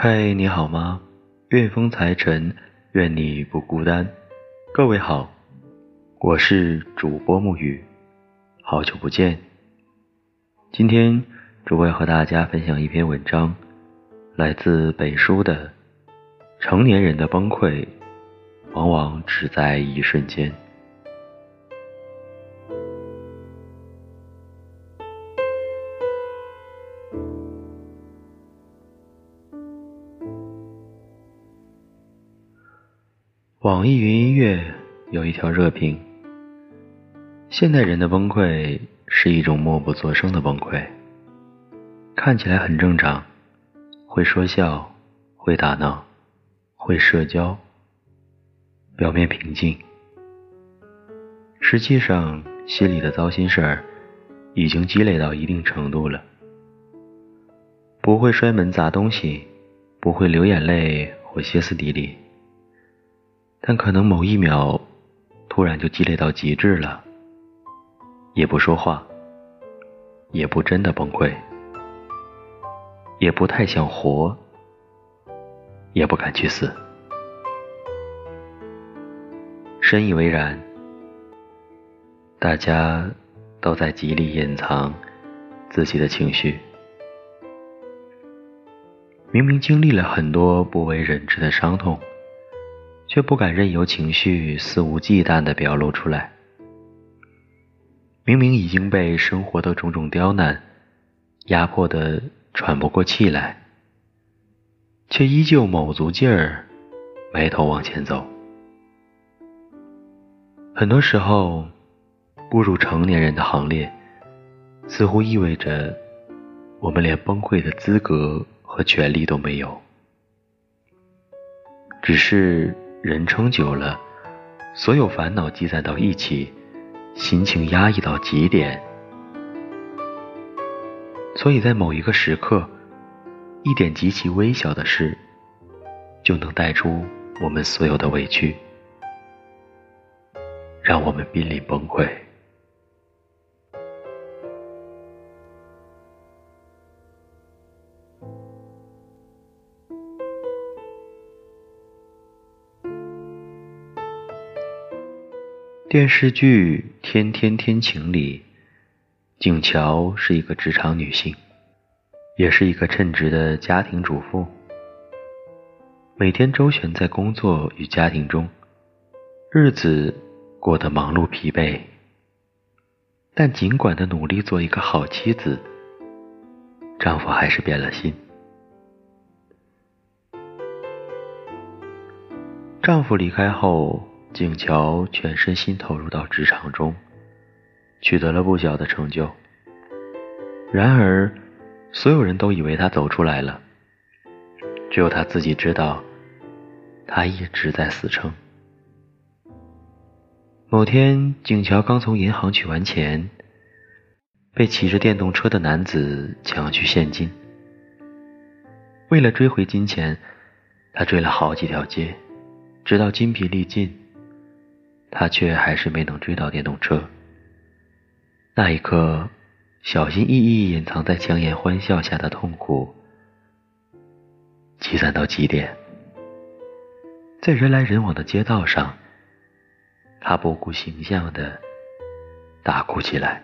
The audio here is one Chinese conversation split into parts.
嗨，你好吗？愿风财神，愿你不孤单。各位好，我是主播沐雨，好久不见。今天主播要和大家分享一篇文章，来自北书的《成年人的崩溃，往往只在一瞬间》。网易云音乐有一条热评：现代人的崩溃是一种默不作声的崩溃，看起来很正常，会说笑，会打闹，会社交，表面平静，实际上心里的糟心事儿已经积累到一定程度了。不会摔门砸东西，不会流眼泪或歇斯底里。但可能某一秒，突然就积累到极致了，也不说话，也不真的崩溃，也不太想活，也不敢去死，深以为然。大家都在极力隐藏自己的情绪，明明经历了很多不为人知的伤痛。却不敢任由情绪肆无忌惮地表露出来。明明已经被生活的种种刁难压迫得喘不过气来，却依旧卯足劲儿埋头往前走。很多时候，步入成年人的行列，似乎意味着我们连崩溃的资格和权利都没有，只是。人撑久了，所有烦恼积攒到一起，心情压抑到极点，所以在某一个时刻，一点极其微小的事，就能带出我们所有的委屈，让我们濒临崩溃。电视剧《天天天晴》里，景乔是一个职场女性，也是一个称职的家庭主妇，每天周旋在工作与家庭中，日子过得忙碌疲惫。但尽管的努力做一个好妻子，丈夫还是变了心。丈夫离开后。景乔全身心投入到职场中，取得了不小的成就。然而，所有人都以为他走出来了，只有他自己知道，他一直在死撑。某天，景乔刚从银行取完钱，被骑着电动车的男子抢去现金。为了追回金钱，他追了好几条街，直到筋疲力尽。他却还是没能追到电动车。那一刻，小心翼翼隐藏在强颜欢笑下的痛苦，积攒到极点。在人来人往的街道上，他不顾形象的大哭起来。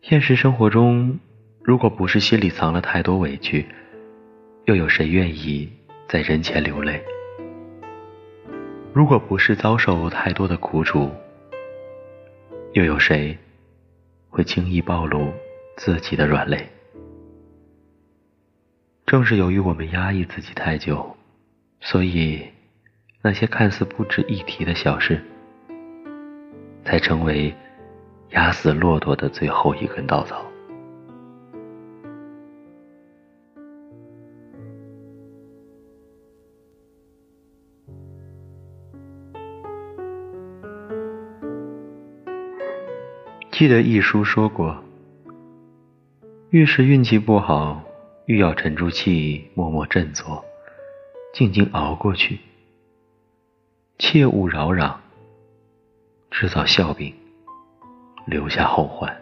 现实生活中，如果不是心里藏了太多委屈，又有谁愿意在人前流泪？如果不是遭受太多的苦楚，又有谁会轻易暴露自己的软肋？正是由于我们压抑自己太久，所以那些看似不值一提的小事，才成为压死骆驼的最后一根稻草。记得一书说过，越是运气不好，越要沉住气，默默振作，静静熬过去，切勿扰攘，制造笑柄，留下后患。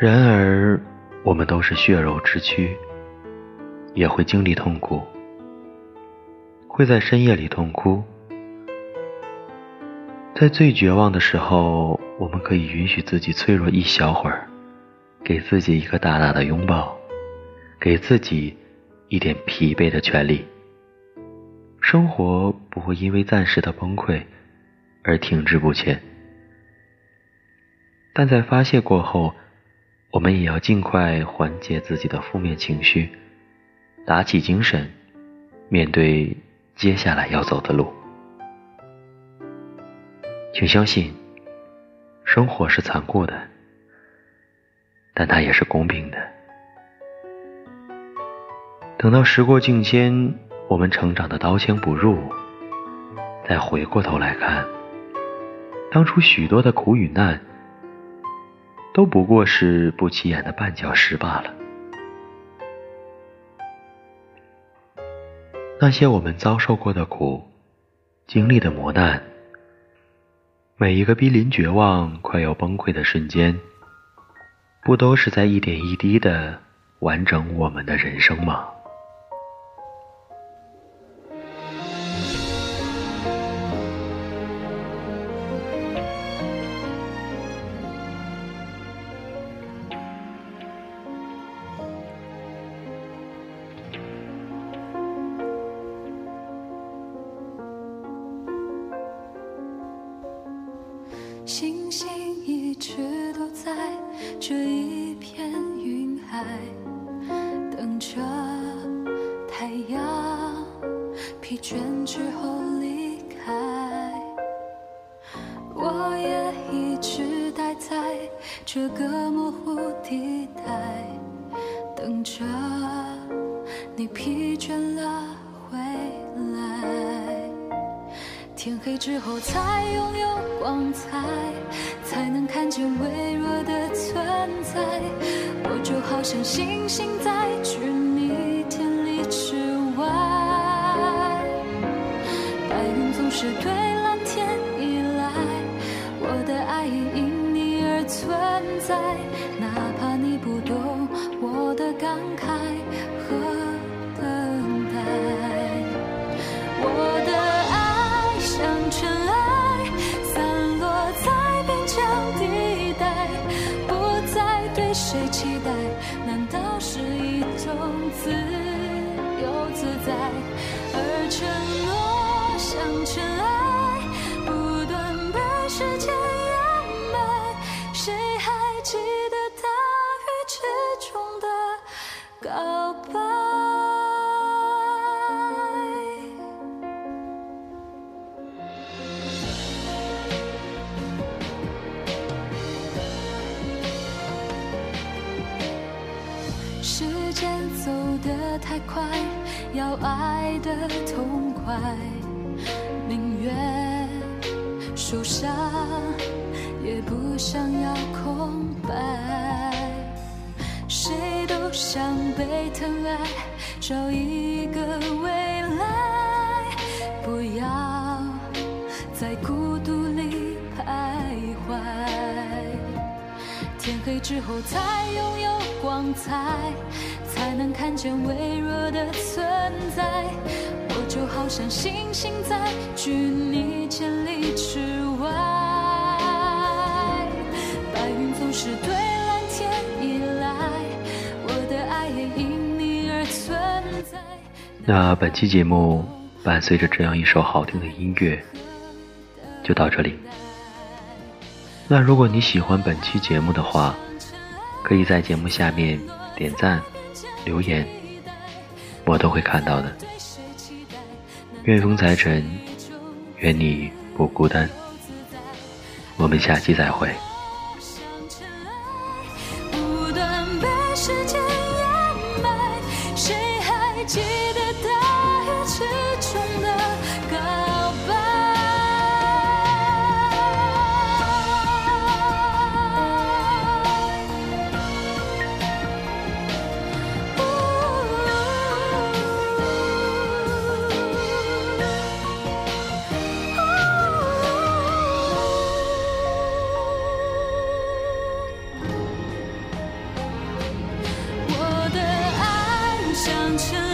然而，我们都是血肉之躯，也会经历痛苦，会在深夜里痛哭。在最绝望的时候，我们可以允许自己脆弱一小会儿，给自己一个大大的拥抱，给自己一点疲惫的权利。生活不会因为暂时的崩溃而停滞不前，但在发泄过后。我们也要尽快缓解自己的负面情绪，打起精神，面对接下来要走的路。请相信，生活是残酷的，但它也是公平的。等到时过境迁，我们成长的刀枪不入，再回过头来看，当初许多的苦与难。都不过是不起眼的绊脚石罢了。那些我们遭受过的苦，经历的磨难，每一个濒临绝望、快要崩溃的瞬间，不都是在一点一滴的完整我们的人生吗？着太阳疲倦之后离开。我也一直待在这个梦之后才拥有光彩，才能看见微弱的存在。我就好像星星在距你千里之外，白云总是对蓝天依赖，我的爱也因你而存在，哪怕你不懂我的感慨。太快，要爱的痛快，宁愿受伤，也不想要空白。谁都想被疼爱，找一个未来，不要在孤独里徘徊。天黑之后才拥有光彩。才能看见微弱的存在，我就好像星星在距你千里之外。白云总是对蓝天依赖，我的爱也因你而存在。那本期节目伴随着这样一首好听的音乐，就到这里。那如果你喜欢本期节目的话，可以在节目下面点赞。留言，我都会看到的。愿风财神，愿你不孤单。我们下期再会。长成